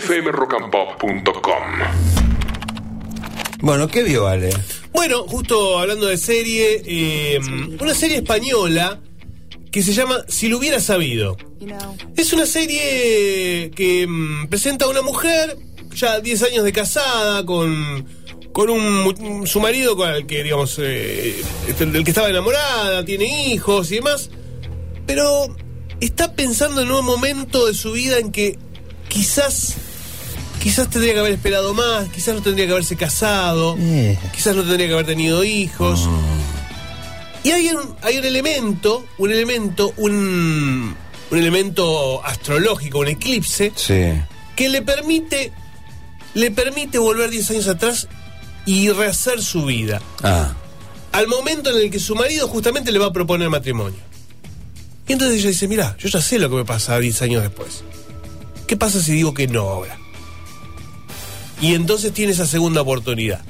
fmrockandpop.com. Bueno, ¿qué vio Ale? Bueno, justo hablando de serie, eh, una serie española que se llama Si lo hubiera sabido. Es una serie que mm, presenta a una mujer, ya 10 años de casada, con, con un, su marido con el que, digamos, eh, este, del que estaba enamorada, tiene hijos y demás, pero está pensando en un momento de su vida en que quizás, quizás tendría que haber esperado más, quizás no tendría que haberse casado, Eh. quizás no tendría que haber tenido hijos. Y hay un, hay un elemento, un elemento, un, un elemento astrológico, un eclipse, Sí. que le permite, le permite volver 10 años atrás y rehacer su vida. Ah. Al momento en el que su marido justamente le va a proponer matrimonio. Y entonces ella dice, mira, yo ya sé lo que me pasa 10 años después. ¿Qué pasa si digo que no ahora? Y entonces tiene esa segunda oportunidad.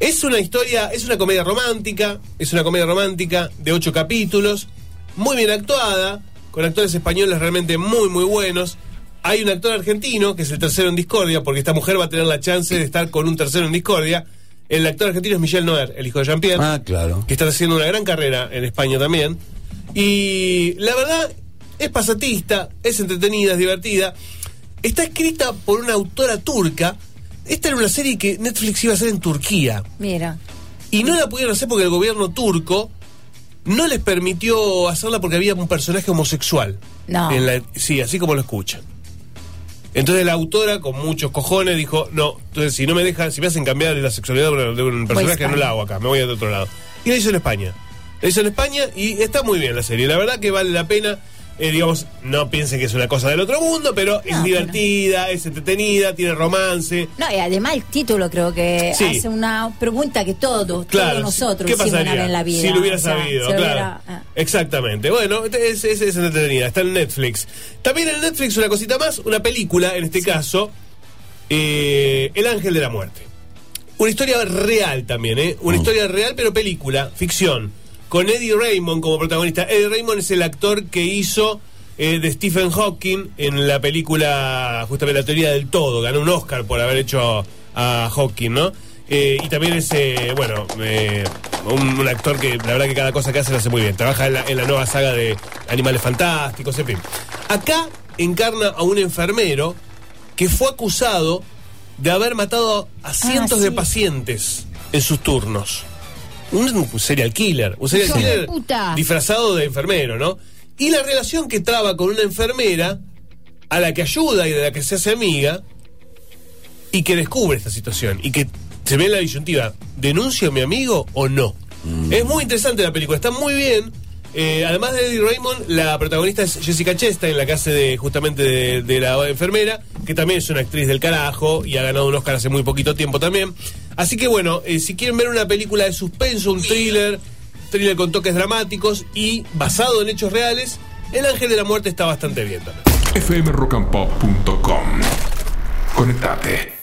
Es una historia, es una comedia romántica, es una comedia romántica de ocho capítulos, muy bien actuada, con actores españoles realmente muy, muy buenos. Hay un actor argentino, que es el tercero en Discordia, porque esta mujer va a tener la chance de estar con un tercero en Discordia. El actor argentino es Michel Noer, el hijo de Jean-Pierre Ah, claro. que está haciendo una gran carrera en España también. Y la verdad, es pasatista, es entretenida, es divertida. Está escrita por una autora turca. Esta era una serie que Netflix iba a hacer en Turquía. Mira. Y no la pudieron hacer porque el gobierno turco no les permitió hacerla porque había un personaje homosexual. No. En la- sí, así como lo escuchan. Entonces la autora, con muchos cojones, dijo, no, entonces si no me dejan, si me hacen cambiar la sexualidad de un, personaje, no la hago acá, me voy a otro lado. Y la hizo en España. La hizo en España y está muy bien la serie. La verdad que vale la pena. Eh, digamos, no piensen que es una cosa del otro mundo, pero es divertida, es entretenida, tiene romance. No, y además el título creo que Sí. hace una pregunta que todos, Claro, todos nosotros ¿qué hicimos en la vida. Si lo hubiera o sea, sabido, si claro. hubiera- ah. Exactamente. Bueno, es, es, es entretenida. Está en Netflix. También en Netflix una cosita más, una película, en este caso, eh, El Ángel de la Muerte. Una historia real también, ¿eh? Una historia real, pero película, ficción. Con Eddie Raymond como protagonista. Eddie Raymond es el actor que hizo eh, de Stephen Hawking en la película, justamente la teoría del todo. Ganó un Oscar por haber hecho a Hawking, ¿no? Eh, y también es, eh, bueno, eh, un, un actor que la verdad que cada cosa que hace lo hace muy bien. Trabaja en la, en la nueva saga de Animales Fantásticos, en fin. Acá encarna a un enfermero que fue acusado de haber matado a cientos de sí. pacientes en sus turnos. Un serial killer, un serial killer puta. disfrazado de enfermero, ¿no? Y la relación que traba con una enfermera a la que ayuda y de la que se hace amiga y que descubre esta situación y que se ve en la disyuntiva, ¿denuncio a mi amigo o no? Es muy interesante la película, está muy bien. Eh, además de Eddie Raymond, la protagonista es Jessica Chastain, la que hace de, justamente de, de la enfermera, que también es una actriz del carajo y ha ganado un Oscar hace muy poquito tiempo también. Así que bueno, eh, si quieren ver una película de suspenso, un thriller, thriller con toques dramáticos y basado en hechos reales, El Ángel de la Muerte está bastante bien fmrockandpop.com. Conectate.